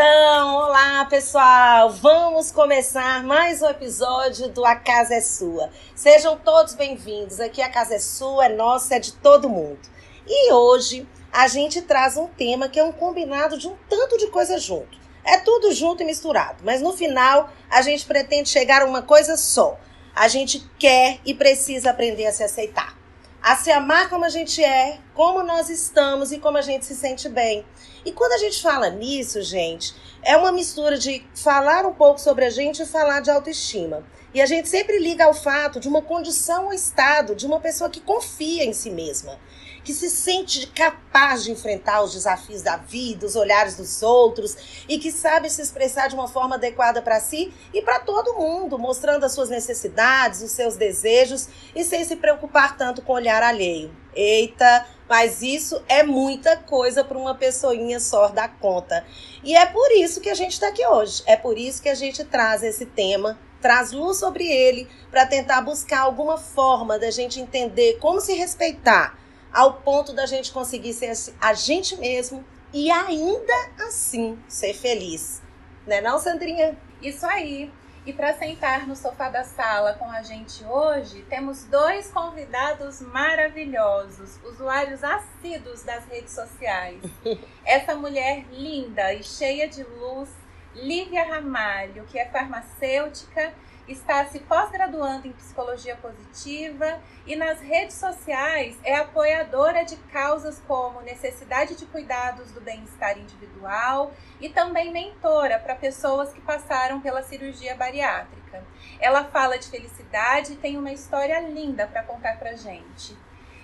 estão? Olá, pessoal! Vamos começar mais um episódio do A Casa é Sua. Sejam todos bem-vindos. Aqui a casa é sua, é nossa, é de todo mundo. E hoje a gente traz um tema que é um combinado de um tanto de coisa junto. É tudo junto e misturado, mas no final a gente pretende chegar a uma coisa só. A gente quer e precisa aprender a se aceitar a se amar como a gente é, como nós estamos e como a gente se sente bem. E quando a gente fala nisso, gente, é uma mistura de falar um pouco sobre a gente e falar de autoestima. E a gente sempre liga ao fato de uma condição ou estado de uma pessoa que confia em si mesma que se sente capaz de enfrentar os desafios da vida, os olhares dos outros e que sabe se expressar de uma forma adequada para si e para todo mundo, mostrando as suas necessidades, os seus desejos e sem se preocupar tanto com o olhar alheio. Eita, mas isso é muita coisa para uma pessoinha só dar conta. E é por isso que a gente está aqui hoje. É por isso que a gente traz esse tema traz luz sobre ele para tentar buscar alguma forma da gente entender como se respeitar, ao ponto da gente conseguir ser a gente mesmo e ainda assim ser feliz. Né não, Sandrinha? Isso aí. E para sentar no sofá da sala com a gente hoje, temos dois convidados maravilhosos, usuários assíduos das redes sociais. Essa mulher linda e cheia de luz, Lívia Ramalho, que é farmacêutica está se pós-graduando em psicologia positiva e nas redes sociais é apoiadora de causas como necessidade de cuidados do bem-estar individual e também mentora para pessoas que passaram pela cirurgia bariátrica. Ela fala de felicidade e tem uma história linda para contar para gente.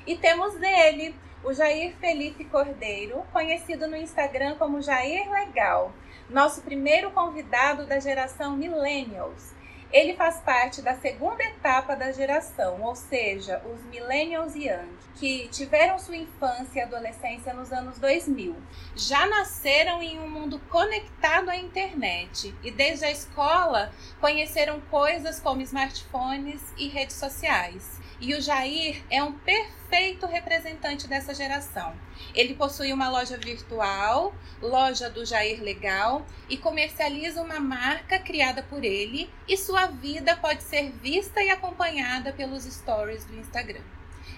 E temos ele, o Jair Felipe Cordeiro, conhecido no Instagram como Jair Legal, nosso primeiro convidado da geração Millennials ele faz parte da segunda etapa da geração, ou seja, os Millennials Young, que tiveram sua infância e adolescência nos anos 2000. Já nasceram em um mundo conectado à internet e desde a escola conheceram coisas como smartphones e redes sociais. E o Jair é um perfeito representante dessa geração. Ele possui uma loja virtual, loja do Jair Legal, e comercializa uma marca criada por ele, e sua vida pode ser vista e acompanhada pelos stories do Instagram.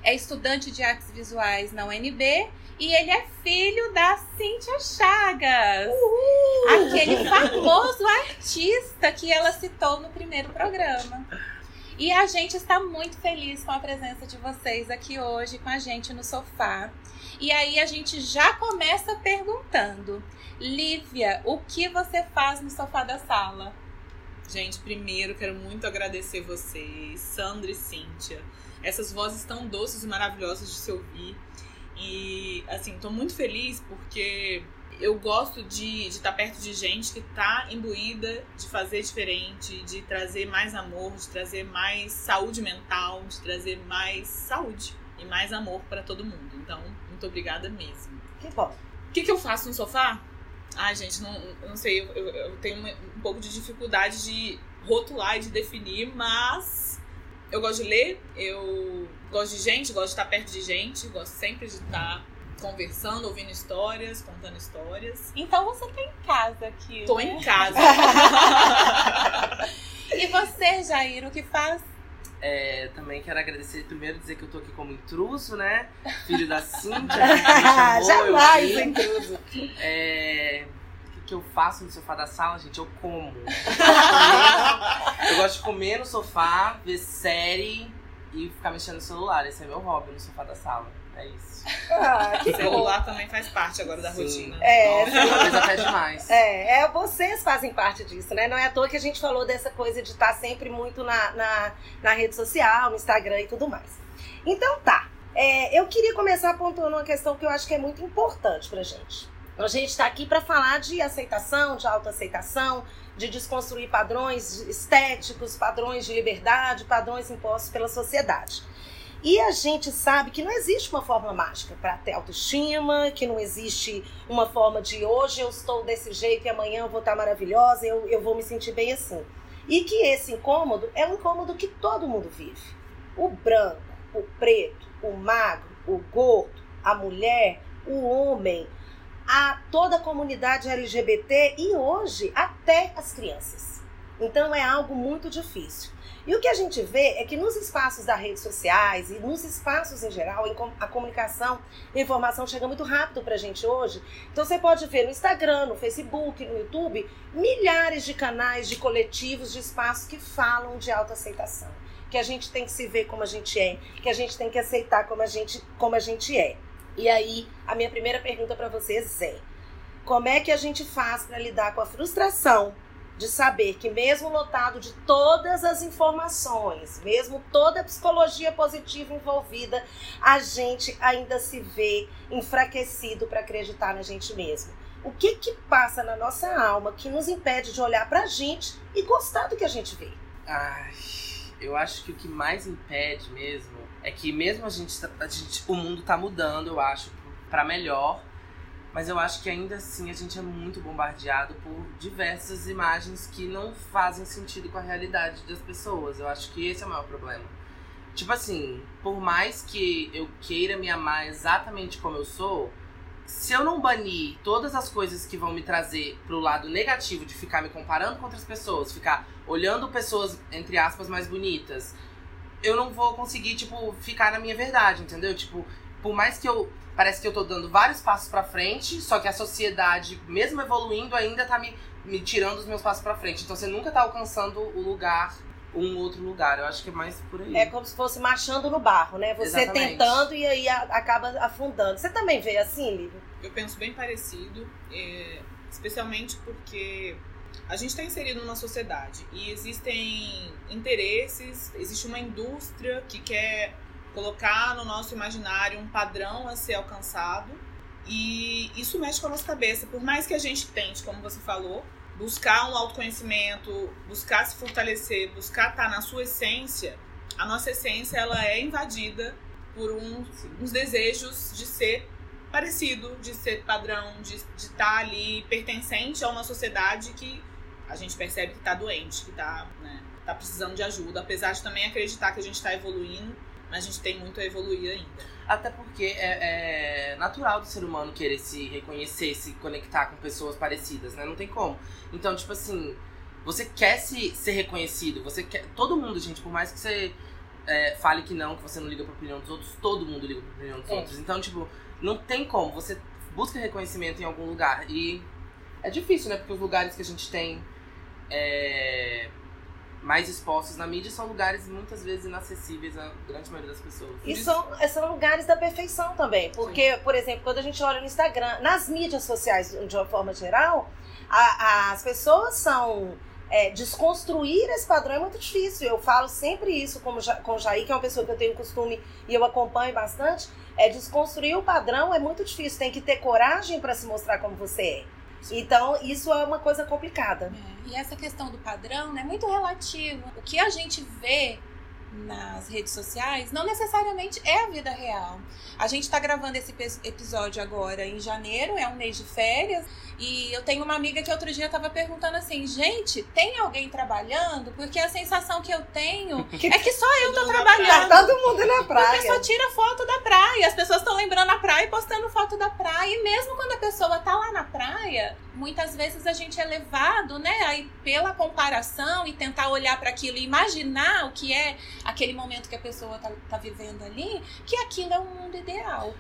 É estudante de artes visuais na UNB e ele é filho da Cíntia Chagas, Uhul! aquele famoso artista que ela citou no primeiro programa. E a gente está muito feliz com a presença de vocês aqui hoje com a gente no sofá. E aí a gente já começa perguntando: Lívia, o que você faz no sofá da sala? Gente, primeiro quero muito agradecer vocês, Sandra e Cíntia. Essas vozes tão doces e maravilhosas de se ouvir. E assim, tô muito feliz porque eu gosto de estar tá perto de gente que está imbuída de fazer diferente, de trazer mais amor, de trazer mais saúde mental, de trazer mais saúde e mais amor para todo mundo. Então, muito obrigada mesmo. Que bom. O que, que eu faço no sofá? Ah, gente, não, não sei, eu, eu, eu tenho um pouco de dificuldade de rotular e de definir, mas eu gosto de ler, eu gosto de gente, gosto de estar perto de gente, gosto sempre de estar conversando, ouvindo histórias, contando histórias. Então você tá em casa aqui. Tô né? em casa. e você, Jair, o que faz? É, também quero agradecer, primeiro dizer que eu tô aqui como intruso, né? Filho da Cintia. Jamais eu intruso. É, o que, que eu faço no sofá da sala, gente? Eu como. eu gosto de comer no sofá, ver série e ficar mexendo no celular. Esse é meu hobby no sofá da sala. É isso. Ah, que o celular também faz parte agora da Sim. rotina. É, Nossa, até demais. É, é, vocês fazem parte disso, né? Não é à toa que a gente falou dessa coisa de estar sempre muito na, na, na rede social, no Instagram e tudo mais. Então tá. É, eu queria começar pontuando uma questão que eu acho que é muito importante pra gente. A gente está aqui para falar de aceitação, de autoaceitação, de desconstruir padrões estéticos, padrões de liberdade, padrões impostos pela sociedade. E a gente sabe que não existe uma fórmula mágica para ter autoestima, que não existe uma forma de hoje eu estou desse jeito e amanhã eu vou estar maravilhosa, eu, eu vou me sentir bem assim. E que esse incômodo é um incômodo que todo mundo vive. O branco, o preto, o magro, o gordo, a mulher, o homem, a toda a comunidade LGBT e hoje até as crianças. Então é algo muito difícil. E o que a gente vê é que nos espaços das redes sociais e nos espaços em geral, a comunicação a informação chega muito rápido para a gente hoje. Então você pode ver no Instagram, no Facebook, no YouTube, milhares de canais, de coletivos, de espaços que falam de autoaceitação. Que a gente tem que se ver como a gente é, que a gente tem que aceitar como a gente, como a gente é. E aí, a minha primeira pergunta para vocês é: como é que a gente faz para lidar com a frustração de saber que, mesmo lotado de todas as informações, mesmo toda a psicologia positiva envolvida, a gente ainda se vê enfraquecido para acreditar na gente mesmo. O que que passa na nossa alma que nos impede de olhar para a gente e gostar do que a gente vê? Ai, eu acho que o que mais impede mesmo é que mesmo a gente, a gente o mundo tá mudando, eu acho, para melhor mas eu acho que ainda assim a gente é muito bombardeado por diversas imagens que não fazem sentido com a realidade das pessoas. Eu acho que esse é o maior problema. Tipo assim, por mais que eu queira me amar exatamente como eu sou, se eu não banir todas as coisas que vão me trazer pro lado negativo de ficar me comparando com outras pessoas, ficar olhando pessoas, entre aspas, mais bonitas, eu não vou conseguir, tipo, ficar na minha verdade, entendeu? Tipo, por mais que eu parece que eu tô dando vários passos para frente, só que a sociedade, mesmo evoluindo, ainda tá me, me tirando os meus passos para frente. Então você nunca tá alcançando o lugar, um outro lugar. Eu acho que é mais por aí. É como se fosse marchando no barro, né? Você Exatamente. tentando e aí acaba afundando. Você também vê assim, Lívia? Eu penso bem parecido, é, especialmente porque a gente está inserido numa sociedade e existem interesses, existe uma indústria que quer colocar no nosso imaginário um padrão a ser alcançado. E isso mexe com a nossa cabeça. Por mais que a gente tente, como você falou, buscar um autoconhecimento, buscar se fortalecer, buscar estar na sua essência, a nossa essência ela é invadida por um, uns desejos de ser parecido, de ser padrão, de, de estar ali pertencente a uma sociedade que a gente percebe que está doente, que está né, tá precisando de ajuda, apesar de também acreditar que a gente está evoluindo mas a gente tem muito a evoluir ainda. Até porque é, é, natural do ser humano querer se reconhecer, se conectar com pessoas parecidas, né? Não tem como. Então, tipo assim, você quer se ser reconhecido, você quer. Todo mundo, gente, por mais que você é, fale que não, que você não liga pra opinião dos outros, todo mundo liga pra opinião dos é. outros. Então, tipo, não tem como. Você busca reconhecimento em algum lugar. E é difícil, né? Porque os lugares que a gente tem. É, mais expostos na mídia são lugares muitas vezes inacessíveis à grande maioria das pessoas. E são, são lugares da perfeição também. Porque, Sim. por exemplo, quando a gente olha no Instagram, nas mídias sociais de uma forma geral, a, as pessoas são. É, desconstruir esse padrão é muito difícil. Eu falo sempre isso com, com o Jair, que é uma pessoa que eu tenho costume e eu acompanho bastante. É desconstruir o padrão é muito difícil. Tem que ter coragem para se mostrar como você é. Então, isso é uma coisa complicada. É, e essa questão do padrão é né, muito relativo. O que a gente vê nas redes sociais não necessariamente é a vida real. A gente está gravando esse episódio agora em janeiro, é um mês de férias, e eu tenho uma amiga que outro dia estava perguntando assim: gente, tem alguém trabalhando? Porque a sensação que eu tenho é que só eu tô trabalhando. Tá todo mundo na praia. Porque só tira foto da praia. As pessoas estão lembrando a praia e postando foto da praia. E mesmo quando a pessoa tá lá na praia, muitas vezes a gente é levado, né, aí pela comparação e tentar olhar para aquilo e imaginar o que é aquele momento que a pessoa tá, tá vivendo ali, que aquilo é um mundo ideal.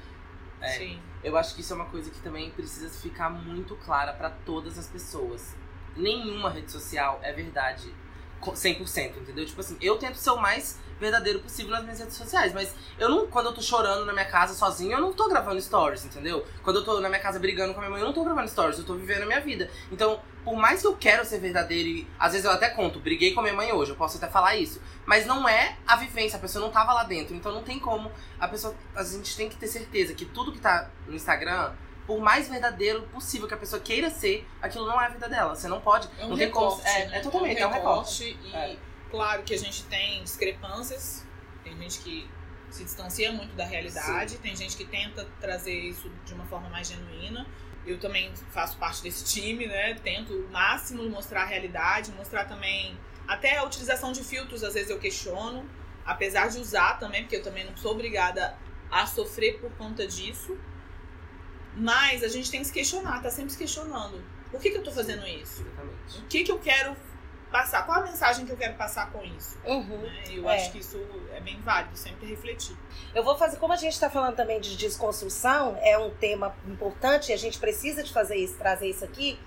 É, Sim. Eu acho que isso é uma coisa que também precisa ficar muito clara para todas as pessoas. Nenhuma rede social é verdade 100%, entendeu? Tipo assim, eu tento ser o mais verdadeiro possível nas minhas redes sociais. Mas eu não, quando eu tô chorando na minha casa sozinho, eu não tô gravando stories, entendeu? Quando eu tô na minha casa brigando com a minha mãe, eu não tô gravando stories, eu tô vivendo a minha vida. Então, por mais que eu quero ser verdadeiro e às vezes eu até conto, briguei com a minha mãe hoje, eu posso até falar isso. Mas não é a vivência, a pessoa não tava lá dentro. Então não tem como. A pessoa. A gente tem que ter certeza que tudo que tá no Instagram por mais verdadeiro possível que a pessoa queira ser, aquilo não é a vida dela. Você não pode. É um não recorte, tem como. É, né? é totalmente, é um recorte. É um recorte. E é. claro que a gente tem discrepâncias tem gente que se distancia muito da realidade, Sim. tem gente que tenta trazer isso de uma forma mais genuína. Eu também faço parte desse time, né? Tento o máximo mostrar a realidade, mostrar também até a utilização de filtros, às vezes eu questiono, apesar de usar também, porque eu também não sou obrigada a sofrer por conta disso. Mas a gente tem que se questionar, tá sempre se questionando. Por que, que eu tô fazendo isso? Exatamente. O que, que eu quero passar? Qual a mensagem que eu quero passar com isso? Uhum. Né? Eu É. acho que isso é bem válido, sempre refletir. Eu vou fazer, como a gente está falando também de desconstrução, é um tema importante e a gente precisa de fazer isso, trazer isso aqui.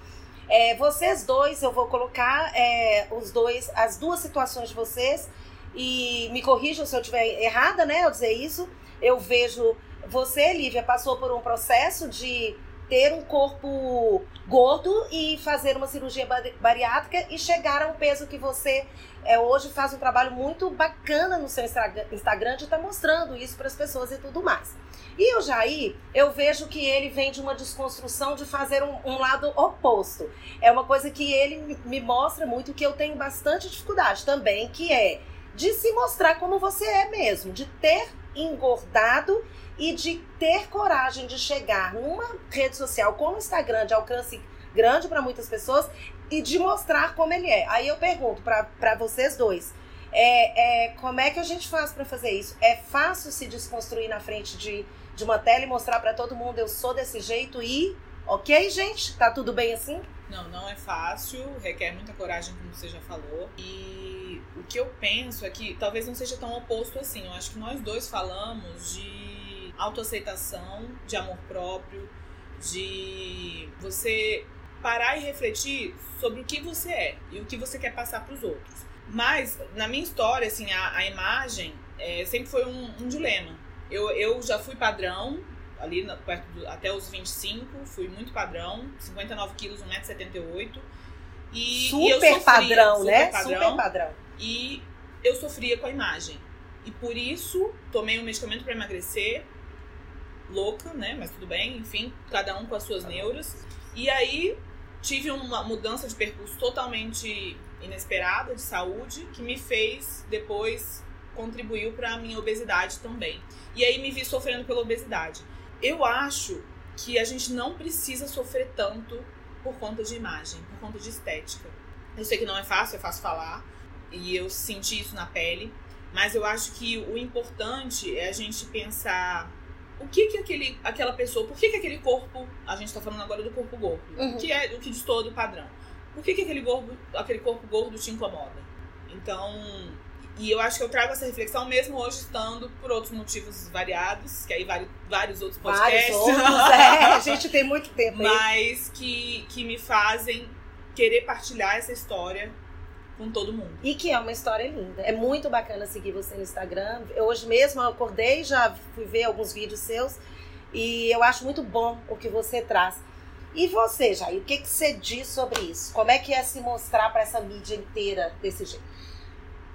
É, vocês dois, eu vou colocar é, os dois, as duas situações de vocês e me corrijam se eu estiver errada, né, ao dizer isso. Eu vejo você, Lívia, passou por um processo de ter um corpo gordo e fazer uma cirurgia bari- bariátrica e chegar a um peso que você é, hoje faz um trabalho muito bacana no seu Instagram de estar mostrando isso para as pessoas e tudo mais. E o Jair, eu vejo que ele vem de uma desconstrução de fazer um, um lado oposto. É uma coisa que ele me mostra muito que eu tenho bastante dificuldade também, que é de se mostrar como você é mesmo, de ter engordado e de ter coragem de chegar numa rede social como o Instagram, de alcance grande para muitas pessoas, e de mostrar como ele é. Aí eu pergunto para vocês dois: é, é, como é que a gente faz para fazer isso? É fácil se desconstruir na frente de, de uma tela e mostrar para todo mundo eu sou desse jeito e. Ok, gente? Tá tudo bem assim? Não, não é fácil, requer muita coragem, como você já falou. E o que eu penso é que talvez não seja tão oposto assim. Eu acho que nós dois falamos de autoaceitação, de amor próprio, de você parar e refletir sobre o que você é e o que você quer passar para os outros. Mas, na minha história, assim, a, a imagem é, sempre foi um, um dilema. Eu, eu já fui padrão, ali na- perto do- até os 25, fui muito padrão, 59 quilos, 1,78m. E, e eu super sofria, padrão, super né? padrão, Super padrão. E eu sofria com a imagem. E por isso, tomei um medicamento para emagrecer, louca, né? Mas tudo bem, enfim, cada um com as suas neuras. E aí, tive uma mudança de percurso totalmente inesperada de saúde, que me fez depois contribuiu para a minha obesidade também. E aí me vi sofrendo pela obesidade. Eu acho que a gente não precisa sofrer tanto por conta de imagem, por conta de estética. Eu sei que não é fácil, é fácil falar, e eu senti isso na pele, mas eu acho que o importante é a gente pensar o que que aquele, aquela pessoa, por que que aquele corpo, a gente tá falando agora do corpo gordo, Uhum. o que é o que distorce do padrão. Por que que aquele gordo, aquele corpo gordo te incomoda? Então, e eu acho que eu trago essa reflexão mesmo hoje estando por outros motivos variados, que aí vários, vários outros Vários podcasts. outros, é. A gente tem muito tempo aí. mas que, que me fazem querer partilhar essa história com todo mundo. E que é uma história linda. É muito bacana seguir você no Instagram. Eu, hoje mesmo eu acordei, já fui ver alguns vídeos seus. E eu acho muito bom o que você traz. E você, Jair, o que, que você diz sobre isso? Como é que é se mostrar para essa mídia inteira desse jeito?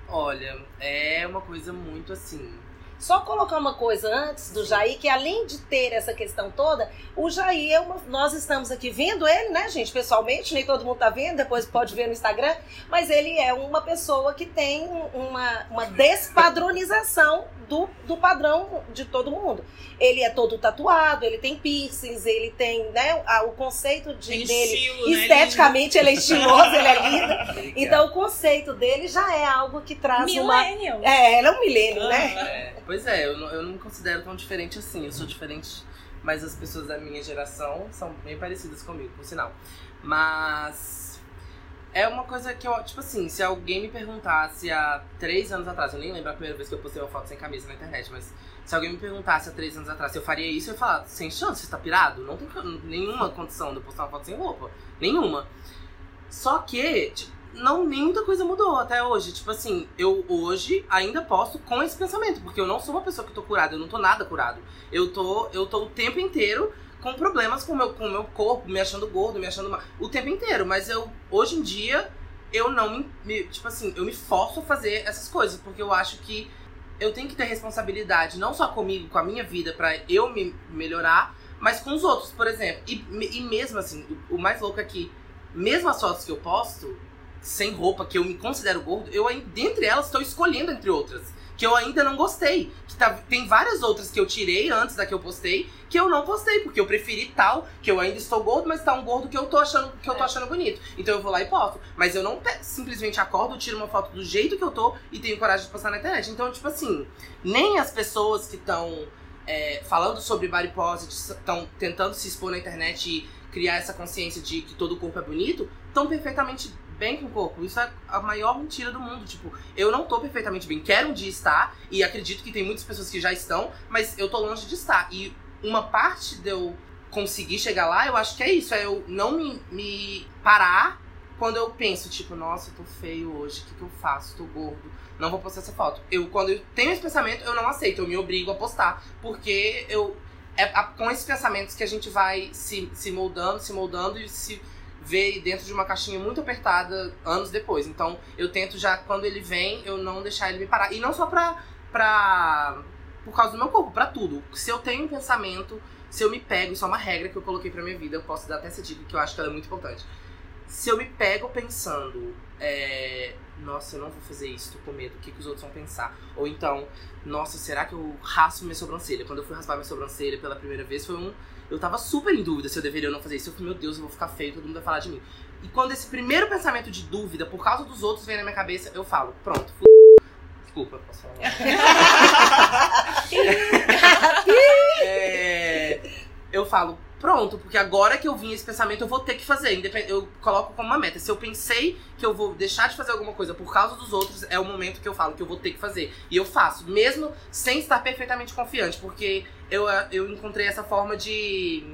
Olha, é uma coisa muito assim. Só colocar uma coisa antes do Jair, que além de ter essa questão toda, o Jair é uma. Nós estamos aqui vendo ele, né, gente, pessoalmente, nem todo mundo tá vendo, depois pode ver no Instagram, mas ele é uma pessoa que tem uma, uma despadronização do, do padrão de todo mundo. Ele é todo tatuado, ele tem piercings, ele tem, né, a- o conceito de, Tem dele. estilo, né? Esteticamente ele é estiloso, ele é lindo. Então o conceito dele já é algo que traz uma. Millennial. É, ele é um milênio, né? É, pois é, eu não, eu não me considero tão diferente assim. Eu sou diferente, mas as pessoas da minha geração são bem parecidas comigo, por sinal. Mas é uma coisa que eu, tipo assim, se alguém me perguntasse há três anos atrás, eu nem lembro a primeira vez que eu postei uma foto sem camisa na internet, mas se alguém me perguntasse há três anos atrás se eu faria isso, eu ia falar, sem chance, você tá pirado? Não tem nenhuma condição de eu postar uma foto sem roupa. Nenhuma. Só que, tipo, não, nem muita coisa mudou até hoje. Tipo assim, eu hoje ainda posto com esse pensamento, porque eu não sou uma pessoa que tô curada, eu não tô nada curado. Eu tô, eu tô o tempo inteiro com problemas com o meu, com o meu corpo, me achando gordo, me achando mal. O tempo inteiro, mas eu, hoje em dia, eu não me, me- Tipo assim, eu me forço a fazer essas coisas, porque eu acho que eu tenho que ter responsabilidade, não só comigo, com a minha vida, pra eu me melhorar, mas com os outros, por exemplo. E, e mesmo assim, o, mais louco é que, mesmo as fotos que eu posto, sem roupa, que eu me considero gordo, eu dentre elas, estou escolhendo entre outras. Que eu ainda não gostei. Que tá, tem várias outras que eu tirei antes da que eu postei, que eu não postei, porque eu preferi tal, que eu ainda estou gordo, mas tá um gordo que eu tô achando, que eu tô achando bonito. Então eu vou lá e posto. Mas eu não simplesmente acordo, tiro uma foto do jeito que eu tô e tenho coragem de postar na internet. Então, tipo assim, nem as pessoas que estão é, falando sobre body positive, estão tentando se expor na internet e criar essa consciência de que todo o corpo é bonito, estão perfeitamente bem com o corpo. Isso é a maior mentira do mundo. Tipo, eu não tô perfeitamente bem. Quero um dia estar, e acredito que tem muitas pessoas que já estão, mas eu tô longe de estar. E uma parte de eu conseguir chegar lá, eu acho que é isso. É eu não me, me parar quando eu penso, tipo, nossa, eu tô feio hoje, o que, que eu faço? Tô gordo, não vou postar essa foto. Eu, quando eu tenho esse pensamento, eu não aceito, eu me obrigo a postar. Porque eu. É com esses pensamentos que a gente vai se, se moldando, se moldando e se vê dentro de uma caixinha muito apertada anos depois. Então eu tento já, quando ele vem, eu não deixar ele me parar. E não só pra. pra por causa do meu corpo, pra tudo. Se eu tenho um pensamento, se eu me pego, isso é uma regra que eu coloquei pra minha vida, eu posso dar até essa dica que eu acho que ela é muito importante se eu me pego pensando, é, nossa, eu não vou fazer isso, tô com medo, o que, que os outros vão pensar? Ou então, nossa, será que eu raspo minha sobrancelha? Quando eu fui raspar minha sobrancelha pela primeira vez, foi um. Eu tava super em dúvida se eu deveria ou não fazer isso. Eu falei, meu Deus, eu vou ficar feio, todo mundo vai falar de mim. E quando esse primeiro pensamento de dúvida, por causa dos outros, vem na minha cabeça, eu falo, pronto, f... Desculpa, posso falar? é, eu falo, pronto, porque agora que eu vim esse pensamento, eu vou ter que fazer. Eu coloco como uma meta. Se eu pensei que eu vou deixar de fazer alguma coisa por causa dos outros, é o momento que eu falo que eu vou ter que fazer. E eu faço, mesmo sem estar perfeitamente confiante, porque eu, eu encontrei essa forma de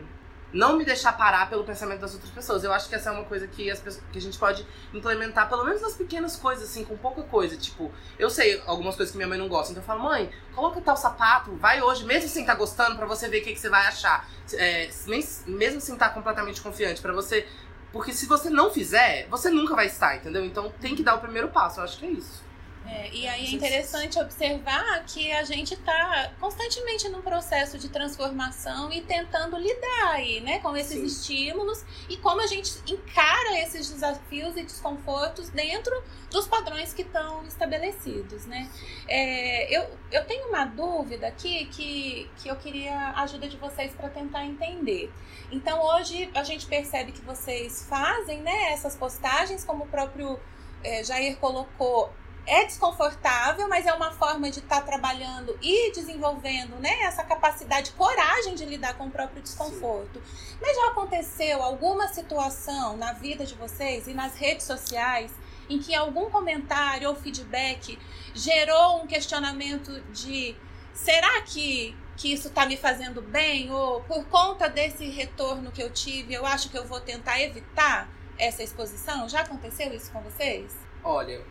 não me deixar parar pelo pensamento das outras pessoas. Eu acho que essa é uma coisa que, as pessoas, que a gente pode implementar, pelo menos nas pequenas coisas, assim, com pouca coisa. Tipo, eu sei algumas coisas que minha mãe não gosta, então eu falo, mãe, coloca tal sapato, vai hoje, mesmo sem estar tá gostando, para você ver o que, que você vai achar. É, mesmo sem estar tá completamente confiante, para você. Porque se você não fizer, você nunca vai estar, entendeu? Então tem que dar o primeiro passo, eu acho que é isso. É, e aí é interessante observar que a gente está constantemente num processo de transformação e tentando lidar aí, né, com esses Sim. estímulos e como a gente encara esses desafios e desconfortos dentro dos padrões que estão estabelecidos, né? É, eu, eu tenho uma dúvida aqui que, que eu queria a ajuda de vocês para tentar entender. Então hoje a gente percebe que vocês fazem, né, essas postagens, como o próprio é, Jair colocou, é desconfortável, mas é uma forma de estar tá trabalhando e desenvolvendo né, essa capacidade, coragem de lidar com o próprio desconforto. Sim. Mas já aconteceu alguma situação na vida de vocês e nas redes sociais em que algum comentário ou feedback gerou um questionamento de será que, que isso está me fazendo bem? Ou por conta desse retorno que eu tive, eu acho que eu vou tentar evitar essa exposição? Já aconteceu isso com vocês? Olha,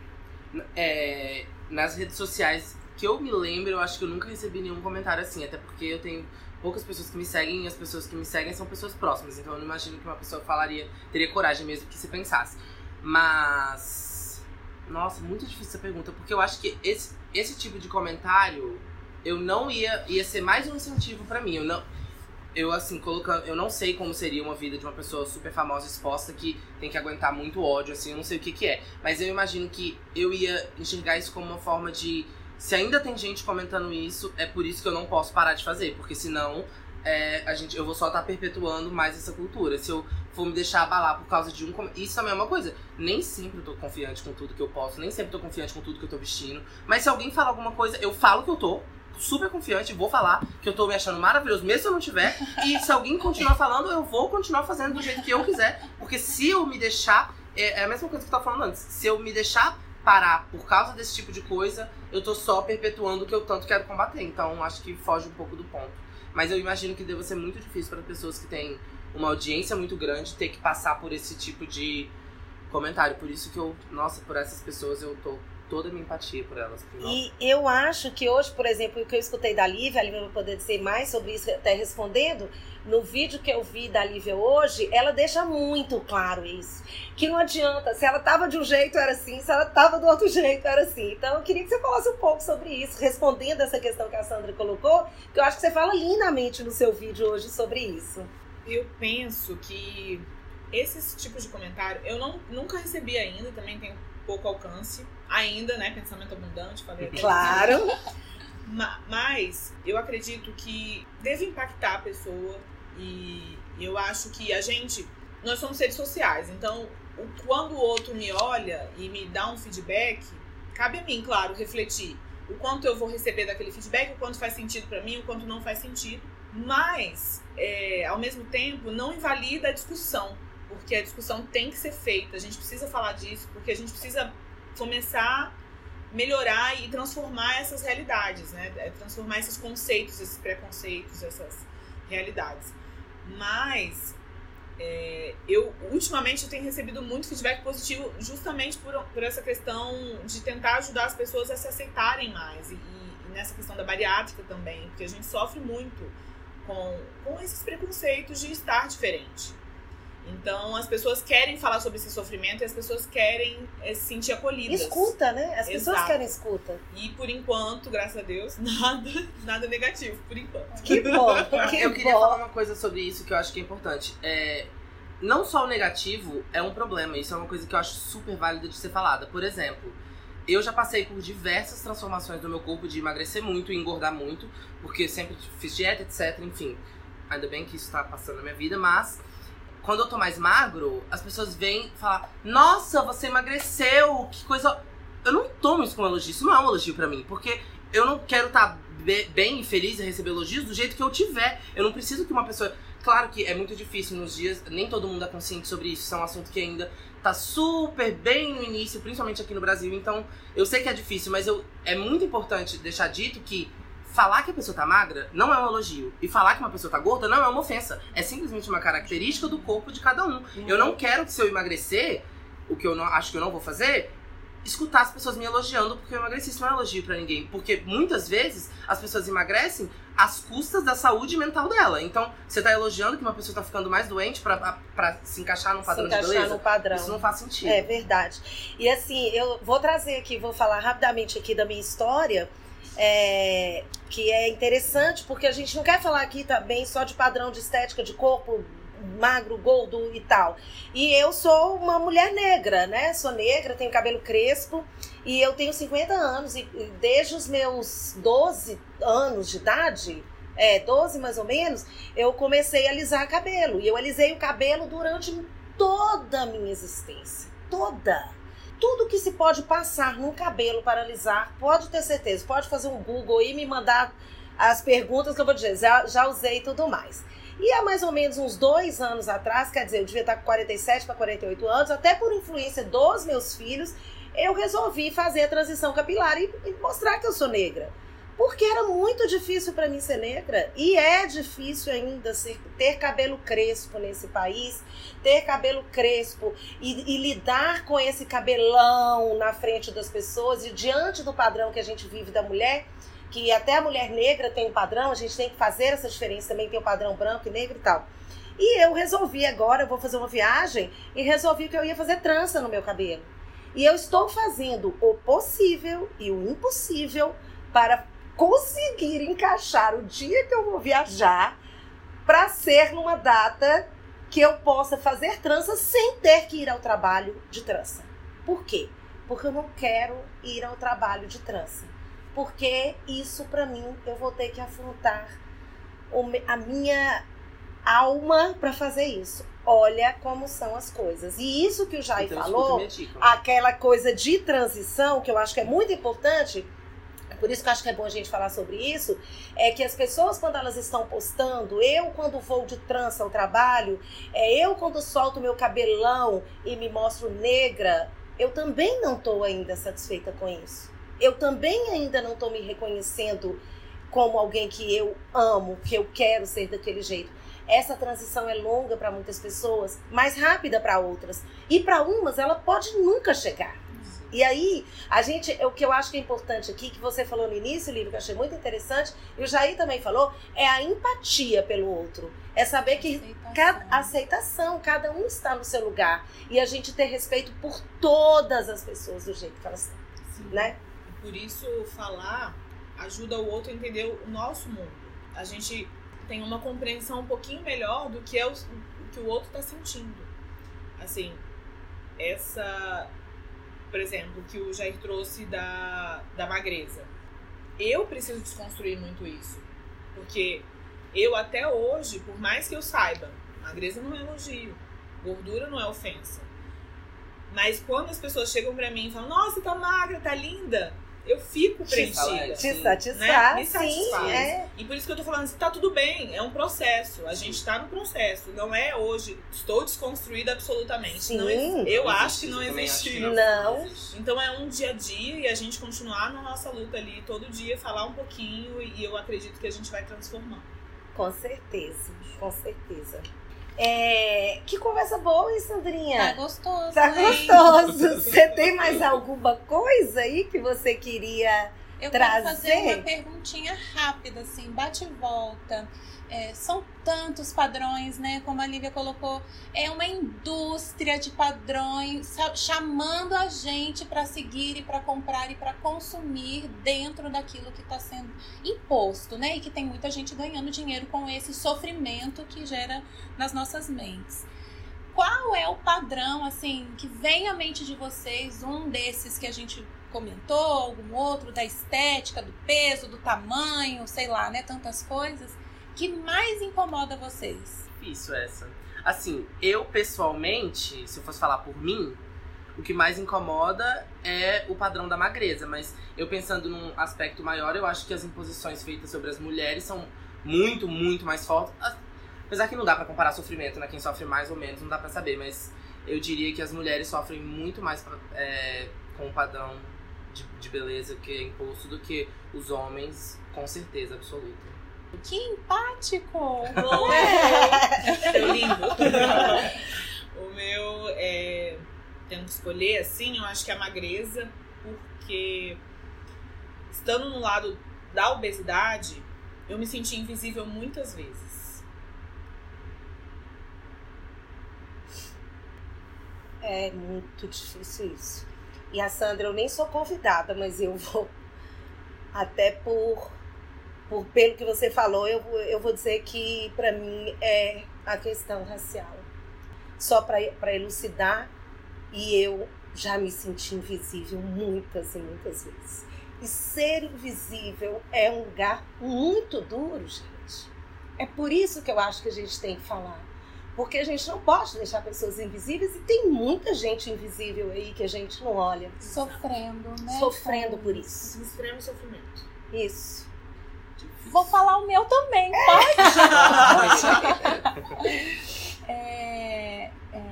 é, nas redes sociais que eu me lembro, eu acho que eu nunca recebi nenhum comentário assim, até porque eu tenho poucas pessoas que me seguem e as pessoas que me seguem são pessoas próximas, então eu não imagino que uma pessoa falaria, teria coragem mesmo que se pensasse. Mas nossa, muito difícil essa pergunta, porque eu acho que esse, esse tipo de comentário eu não ia ia ser mais um incentivo para mim. Eu não eu, assim, colocando. Eu não sei como seria uma vida de uma pessoa super famosa exposta que tem que aguentar muito ódio, assim, eu não sei o que, que é. Mas eu imagino que eu ia enxergar isso como uma forma de. Se ainda tem gente comentando isso, é por isso que eu não posso parar de fazer, porque senão é, a gente, eu vou só estar tá perpetuando mais essa cultura. Se eu for me deixar abalar por causa de um. Isso também é uma coisa. Nem sempre eu tô confiante com tudo que eu posso, nem sempre tô confiante com tudo que eu tô vestindo. Mas se alguém fala alguma coisa, eu falo que eu tô super confiante, vou falar que eu tô me achando maravilhoso, mesmo se eu não tiver. E se alguém continuar falando, eu vou continuar fazendo do jeito que eu quiser. Porque se eu me deixar. É, é a mesma coisa que eu tava falando antes. Se eu me deixar parar por causa desse tipo de coisa, eu tô só perpetuando o que eu tanto quero combater. Então acho que foge um pouco do ponto. Mas eu imagino que deva ser muito difícil para pessoas que têm uma audiência muito grande ter que passar por esse tipo de comentário. Por isso que eu, nossa, por essas pessoas eu tô toda a minha empatia por elas. E eu acho que hoje, por exemplo, o que eu escutei da Lívia, a Lívia vai poder dizer mais sobre isso até respondendo, no vídeo que eu vi da Lívia hoje, ela deixa muito claro isso. Que não adianta, se ela tava de um jeito era assim, se ela tava do outro jeito era assim. Então eu queria que você falasse um pouco sobre isso, respondendo essa questão que a Sandra colocou, que eu acho que você fala lindamente no seu vídeo hoje sobre isso. Eu penso que esses tipos de comentário eu não, nunca recebi ainda, também tenho pouco alcance ainda, né? Pensamento abundante, falei. Claro. Mas eu acredito que deve impactar a pessoa e eu acho que a gente, nós somos seres sociais, então quando o outro me olha e me dá um feedback, cabe a mim, claro, refletir o quanto eu vou receber daquele feedback, o quanto faz sentido para mim, o quanto não faz sentido. Mas, é, ao mesmo tempo, não invalida a discussão, porque a discussão tem que ser feita. A gente precisa falar disso, porque a gente precisa começar melhorar e transformar essas realidades, né? É, transformar esses conceitos, esses preconceitos, essas realidades. Mas é, eu ultimamente eu tenho recebido muito feedback positivo justamente por, por essa questão de tentar ajudar as pessoas a se aceitarem mais e, e nessa questão da bariátrica também, porque a gente sofre muito com, com esses preconceitos de estar diferente. Então, as pessoas querem falar sobre esse sofrimento e as pessoas querem é, se sentir acolhidas. Escuta, né? As pessoas Exato. querem escuta. E por enquanto, graças a Deus, nada, nada negativo, por enquanto. Que bom, que eu queria bom. falar uma coisa sobre isso que eu acho que é importante. É, não só o negativo é um problema, isso é uma coisa que eu acho super válida de ser falada. Por exemplo, eu já passei por diversas transformações do meu corpo de emagrecer muito e engordar muito, porque sempre fiz dieta, etc. Enfim, ainda bem que isso tá passando na minha vida, mas quando eu tô mais magro, as pessoas vêm falar: Nossa, você emagreceu, que coisa. Eu não tomo isso como elogio, isso não é um elogio pra mim, porque eu não quero estar bem e feliz e receber elogios do jeito que eu tiver. Eu não preciso que uma pessoa. Claro que é muito difícil nos dias, nem todo mundo é consciente sobre isso, isso é um assunto que ainda tá super bem no início, principalmente aqui no Brasil. Então, eu sei que é difícil, mas eu, é muito importante deixar dito que falar que a pessoa tá magra não é um elogio. E falar que uma pessoa tá gorda não é uma ofensa. É simplesmente uma característica do corpo de cada um. Eu não quero que se eu emagrecer, o que eu não acho que eu não vou fazer, escutar as pessoas me elogiando porque eu emagreci. Isso não é elogio pra ninguém. Porque muitas vezes as pessoas emagrecem às custas da saúde mental dela. Então, você tá elogiando que uma pessoa tá ficando mais doente pra, pra se encaixar num padrão se de encaixar beleza? no padrão. Isso não faz sentido. É verdade. E assim, eu vou trazer aqui, vou falar rapidamente aqui da minha história, é, que é interessante, porque a gente não quer falar aqui também só de padrão de estética de corpo magro, gordo e tal. E eu sou uma mulher negra, né? Sou negra, tenho cabelo crespo e eu tenho 50 anos e desde os meus 12 anos de idade, é, 12 mais ou menos, eu comecei a alisar cabelo. E eu alisei o cabelo durante toda a minha existência. Toda. Tudo que se pode passar num cabelo para alisar, pode ter certeza. Pode fazer um Google e me mandar as perguntas que eu vou dizer. Já, já usei tudo mais. E há mais ou menos uns dois anos atrás, quer dizer, eu devia estar com 47 para 48 anos, até por influência dos meus filhos, eu resolvi fazer a transição capilar e, e mostrar que eu sou negra. Porque era muito difícil para mim ser negra e é difícil ainda ser, ter cabelo crespo nesse país, ter cabelo crespo e, e lidar com esse cabelão na frente das pessoas e diante do padrão que a gente vive da mulher, que até a mulher negra tem um padrão, a gente tem que fazer essa diferença também, tem o padrão branco e negro e tal. E eu resolvi agora, eu vou fazer uma viagem e resolvi que eu ia fazer trança no meu cabelo. E eu estou fazendo o possível e o impossível para conseguir encaixar o dia que eu vou viajar para ser numa data que eu possa fazer trança sem ter que ir ao trabalho de trança. Por quê? Porque eu não quero ir ao trabalho de trança. Porque isso para mim eu vou ter que afrontar a minha alma para fazer isso. Olha como são as coisas. E isso que o Jair Então, falou, dica. aquela coisa de transição, que eu acho que é muito importante, por isso que eu acho que é bom a gente falar sobre isso, é que as pessoas, quando elas estão postando, eu quando vou de trança ao trabalho, é eu quando solto meu cabelão e me mostro negra, eu também não estou ainda satisfeita com isso. Eu também ainda não estou me reconhecendo como alguém que eu amo, que eu quero ser daquele jeito. Essa transição é longa para muitas pessoas, mais rápida para outras. E para umas ela pode nunca chegar. E aí, a gente, o que eu acho que é importante aqui, que você falou no início, Lívia, que eu achei muito interessante, e o Jair também falou, é a empatia pelo outro. É saber que Aceitação. cada aceitação, cada um está no seu lugar. E a gente ter respeito por todas as pessoas do jeito que elas estão, né? E por isso, falar ajuda o outro a entender o nosso mundo. A gente tem uma compreensão um pouquinho melhor do que é o, o que o outro está sentindo. Assim, essa, por exemplo, que o Jair trouxe da, da magreza. Eu preciso desconstruir muito isso. Porque eu até hoje, por mais que eu saiba, magreza não é elogio, gordura não é ofensa. Mas quando as pessoas chegam pra mim e falam, nossa, tá magra, tá linda, eu fico preenchida. Te Sim. satisfaz, Né? Me sim. satisfaz. É. E por isso que eu tô falando assim, tá tudo bem, é um processo. A gente tá no processo. Não é hoje, estou desconstruída absolutamente. Sim. Não eu Não acho existe, que não existe. Não. existe. Então é um dia a dia e a gente continuar na nossa luta ali todo dia, falar um pouquinho e eu acredito que a gente vai transformar. Com certeza, com certeza. É, que conversa boa, hein, Sandrinha? Tá gostoso. Tá hein? gostoso. Você tem mais alguma coisa aí que você queria? Eu trazer? quero fazer uma perguntinha rápida, assim, bate e volta. É, são tantos padrões, né? Como a Lívia colocou, é uma indústria de padrões chamando a gente para seguir e para comprar e para consumir dentro daquilo que está sendo imposto, né? E que tem muita gente ganhando dinheiro com esse sofrimento que gera nas nossas mentes. Qual é o padrão, assim, que vem à mente de vocês, um desses que a gente comentou, algum outro, da estética, do peso, do tamanho, sei lá, né? Tantas coisas, que mais incomoda vocês? Difícil essa. Assim, eu pessoalmente, se eu fosse falar por mim, o que mais incomoda é o padrão da magreza. Mas eu pensando num aspecto maior, eu acho que as imposições feitas sobre as mulheres são muito, muito mais fortes. Apesar que não dá pra comparar sofrimento, né? Quem sofre mais ou menos, não dá pra saber. Mas eu diria que as mulheres sofrem muito mais é, com o padrão de, de beleza que é imposto do que os homens, com certeza absoluta. Que empático! Seu lindo. o meu é. Tendo que escolher assim, eu acho que é a magreza, porque estando no lado da obesidade, eu me senti invisível muitas vezes. É muito difícil isso. E a Sandra, eu nem sou convidada, mas eu vou. Até por. por pelo que você falou, eu, eu vou dizer que pra mim é a questão racial. Só pra elucidar, e eu já me senti invisível muitas e muitas vezes. E ser invisível é um lugar muito duro, gente. É por isso que eu acho que a gente tem que falar. Porque a gente não pode deixar pessoas invisíveis e tem muita gente invisível aí que a gente não olha. Sofrendo, né? Sofrendo por isso. Um extremo sofrimento. Isso. Vou falar o meu também, pode? É, é,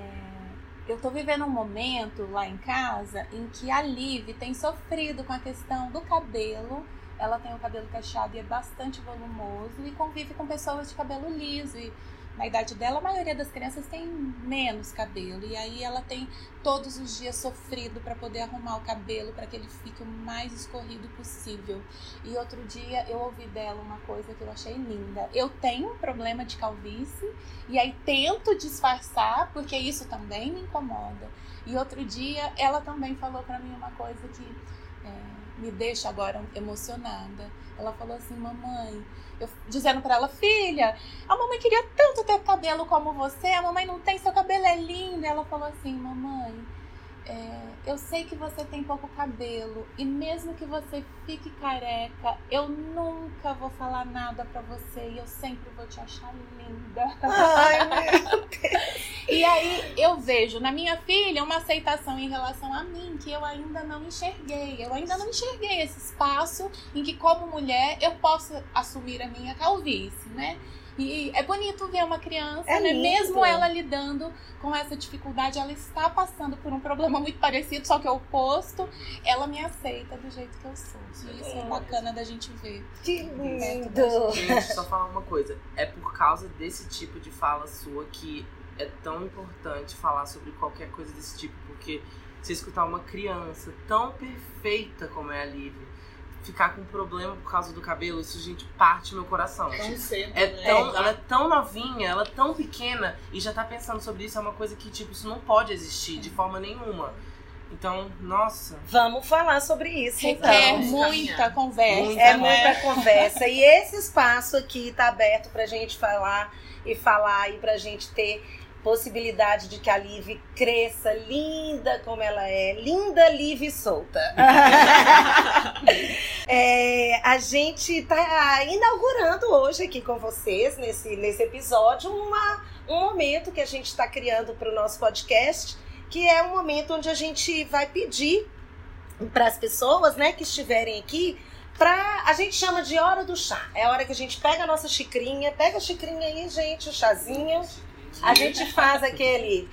eu tô vivendo um momento lá em casa em que a Liv tem sofrido com a questão do cabelo. Ela tem o cabelo cacheado e é bastante volumoso e convive com pessoas de cabelo liso. E na idade dela, a maioria das crianças tem menos cabelo. E aí ela tem todos os dias sofrido para poder arrumar o cabelo para que ele fique o mais escorrido possível. E outro dia eu ouvi dela uma coisa que eu achei linda. Eu tenho um problema de calvície e aí tento disfarçar porque isso também me incomoda. E outro dia ela também falou pra mim uma coisa que é, me deixa agora emocionada. Ela falou assim, mamãe, eu dizendo pra ela, filha, a mamãe queria tanto ter cabelo como você, a mamãe não tem, seu cabelo é lindo. Ela falou assim, mamãe, é, eu sei que você tem pouco cabelo e mesmo que você fique careca, eu nunca vou falar nada pra você e eu sempre vou te achar linda. Ai, meu E aí eu vejo na minha filha uma aceitação em relação a mim que eu ainda não enxerguei. Eu ainda não enxerguei esse espaço em que, como mulher, eu posso assumir a minha calvície, né? E é bonito ver uma criança, É né? Mesmo ela lidando com essa dificuldade, ela está passando por um problema muito parecido, só que é o oposto. Ela me aceita do jeito que eu sou. Isso é bacana da gente ver. Que lindo. Gente, só falar uma coisa. É por causa desse tipo de fala sua que é tão importante falar sobre qualquer coisa desse tipo, porque se escutar uma criança tão perfeita como é a Liv ficar com problema por causa do cabelo, isso, gente, parte meu coração. Tão cedo, É né? tão, ela é tão novinha, ela é tão pequena e já tá pensando sobre isso. É uma coisa que, tipo, isso não pode existir de forma nenhuma. Então, nossa. Vamos falar sobre isso, então. muita caminhar. conversa. Muita, É né? muita conversa. E esse espaço aqui tá aberto pra gente falar e falar e pra gente ter possibilidade de que a Liv cresça linda como ela é. Linda, Liv e solta. É, a gente tá inaugurando hoje aqui com vocês, nesse, nesse episódio, uma, um momento que a gente está criando para o nosso podcast, que é um momento onde a gente vai pedir para as pessoas, né, que estiverem aqui, pra. A gente chama de hora do chá. É a hora que a gente pega a nossa xicrinha, pega a xicrinha aí, gente, o chazinho. A gente faz aquele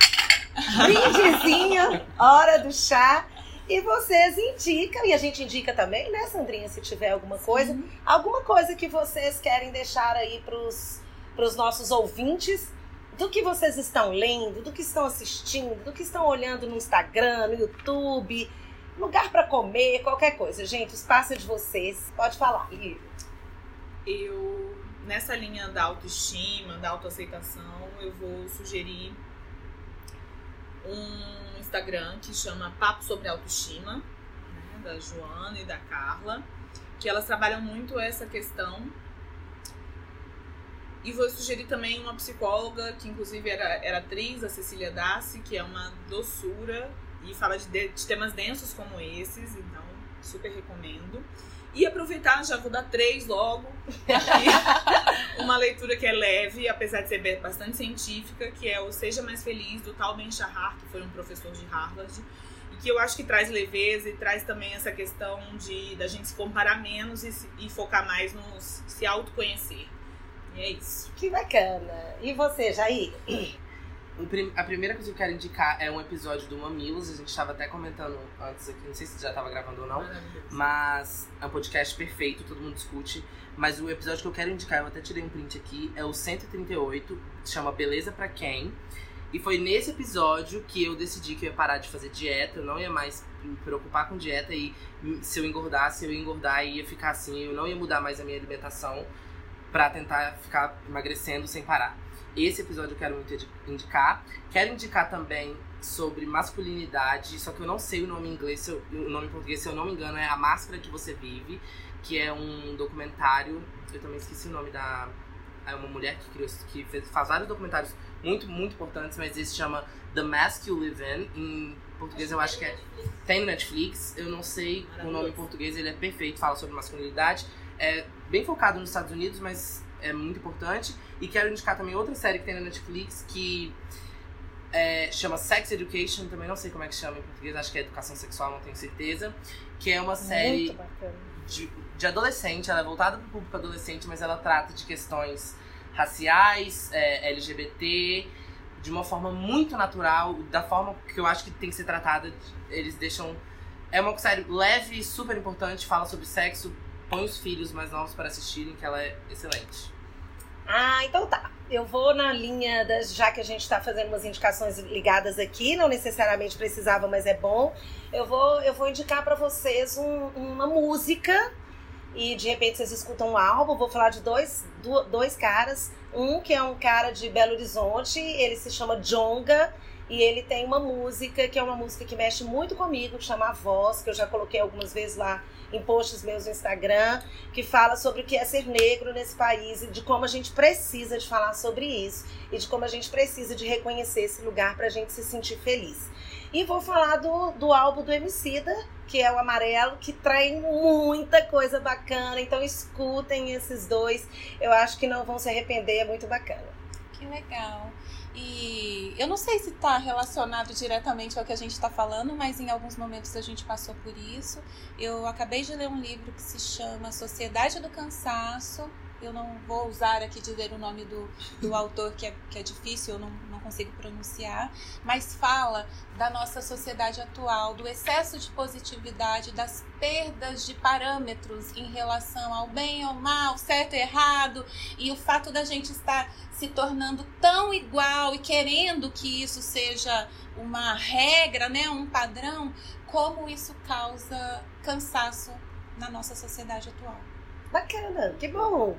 brindezinho, hora do chá. E vocês indicam, e a gente indica também, né, Sandrinha, se tiver alguma coisa, Sim. alguma coisa que vocês querem deixar aí pros, pros nossos ouvintes, do que vocês estão lendo, do que estão assistindo, do que estão olhando no Instagram, no YouTube, lugar para comer, qualquer coisa. Gente, o espaço é de vocês. Pode falar. Eu, nessa linha da autoestima, da autoaceitação, eu vou sugerir um Instagram que chama Papo sobre Autoestima, né, da Joana e da Carla, que elas trabalham muito essa questão. E vou sugerir também uma psicóloga, que inclusive era, era atriz, a Cecília Dassi, que é uma doçura e fala de, de temas densos como esses, então super recomendo. E aproveitar, já vou dar três logo, uma leitura que é leve, apesar de ser bastante científica, que é o Seja Mais Feliz, do Tal Ben Shahar, que foi um professor de Harvard, e que eu acho que traz leveza e traz também essa questão de da gente se comparar menos e, se- e focar mais no se autoconhecer. E é isso. que bacana. E você, Jair? A primeira coisa que eu quero indicar é um episódio do Mamilos. A gente estava até comentando antes aqui, não sei se já estava gravando ou não. Mas é um podcast perfeito, todo mundo discute. Mas o episódio que eu quero indicar, eu até tirei um print aqui, é o 138, se chama Beleza Pra Quem. E foi nesse episódio que eu decidi que eu ia parar de fazer dieta, eu não ia mais me preocupar com dieta e se eu engordasse, eu ia engordar e ia ficar assim, eu não ia mudar mais a minha alimentação pra tentar ficar emagrecendo sem parar. Esse episódio eu quero muito indi- indicar. Quero indicar também sobre masculinidade, só que eu não sei o nome em inglês, eu- o nome em português, se eu não me engano, é A Máscara que Você Vive, que é um documentário. Eu também esqueci o nome da. É uma mulher que criou, que fez, faz vários documentários muito, muito importantes, mas esse chama The Mask You Live In. Em português eu acho que é. Tem no Netflix, eu não sei o nome em português, ele é perfeito, fala sobre masculinidade. É bem focado nos Estados Unidos, mas é muito importante. E quero indicar também outra série que tem na Netflix que é, chama Sex Education, também não sei como é que chama em português, acho que é Educação Sexual, não tenho certeza. Que é uma série de, de adolescente, ela é voltada para o público adolescente, mas ela trata de questões raciais, é, LGBT, de uma forma muito natural, da forma que eu acho que tem que ser tratada. Eles deixam. É uma série leve, super importante, fala sobre sexo, põe os filhos mais novos para assistirem, que ela é excelente. Ah, então tá. Eu vou na linha das. Já que a gente tá fazendo umas indicações ligadas aqui, não necessariamente precisava, mas é bom. Eu vou, eu vou indicar pra vocês um- uma música. E de repente vocês escutam um álbum. Vou falar de dois, dois caras. Um que é um cara de Belo Horizonte, ele se chama Jonga. E ele tem uma música que é uma música que mexe muito comigo, que chama A Voz, que eu já coloquei algumas vezes lá em posts meus no Instagram que fala sobre o que é ser negro nesse país e de como a gente precisa de falar sobre isso e de como a gente precisa de reconhecer esse lugar para a gente se sentir feliz. E vou falar do, do álbum do Emicida, que é o Amarelo, que traz muita coisa bacana. Então escutem esses dois. Eu acho que não vão se arrepender, é muito bacana. Que legal. E eu não sei se está relacionado diretamente ao que a gente está falando, mas em alguns momentos a gente passou por isso. Eu acabei de ler um livro que se chama Sociedade do Cansaço. Eu não vou usar aqui dizer o nome do, do autor, que é, que é difícil, eu não, não consigo pronunciar, mas fala da nossa sociedade atual, do excesso de positividade, das perdas de parâmetros em relação ao bem ou mal, certo e errado, e o fato da gente estar se tornando tão igual e querendo que isso seja uma regra, né, um padrão, como isso causa cansaço na nossa sociedade atual. Bacana, que bom.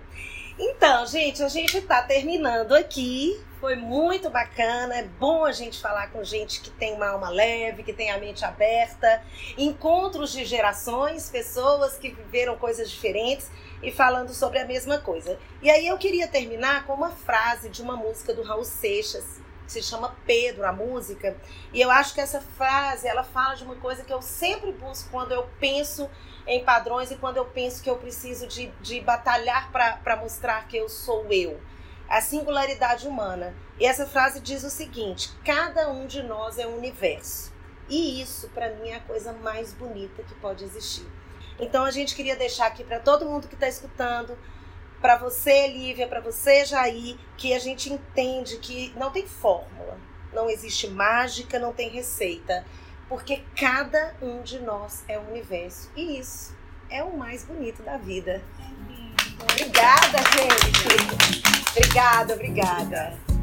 Então, gente, a gente tá terminando aqui. Foi muito bacana. É bom a gente falar com gente que tem uma alma leve, que tem a mente aberta. Encontros de gerações, pessoas que viveram coisas diferentes e falando sobre a mesma coisa. E aí eu queria terminar com uma frase de uma música do Raul Seixas, que se chama Pedro, a música. E eu acho que essa frase, ela fala de uma coisa que eu sempre busco quando eu penso em padrões e quando eu penso que eu preciso de, de batalhar para mostrar que eu sou eu. A singularidade humana. E essa frase diz o seguinte: cada um de nós é um universo. E isso, para mim, é a coisa mais bonita que pode existir. Então, a gente queria deixar aqui para todo mundo que está escutando, para você, Lívia, para você, Jair, que a gente entende que não tem fórmula, não existe mágica, não tem receita, porque cada um de nós é um universo. E isso é o mais bonito da vida. Obrigada, gente. Obrigada, obrigada.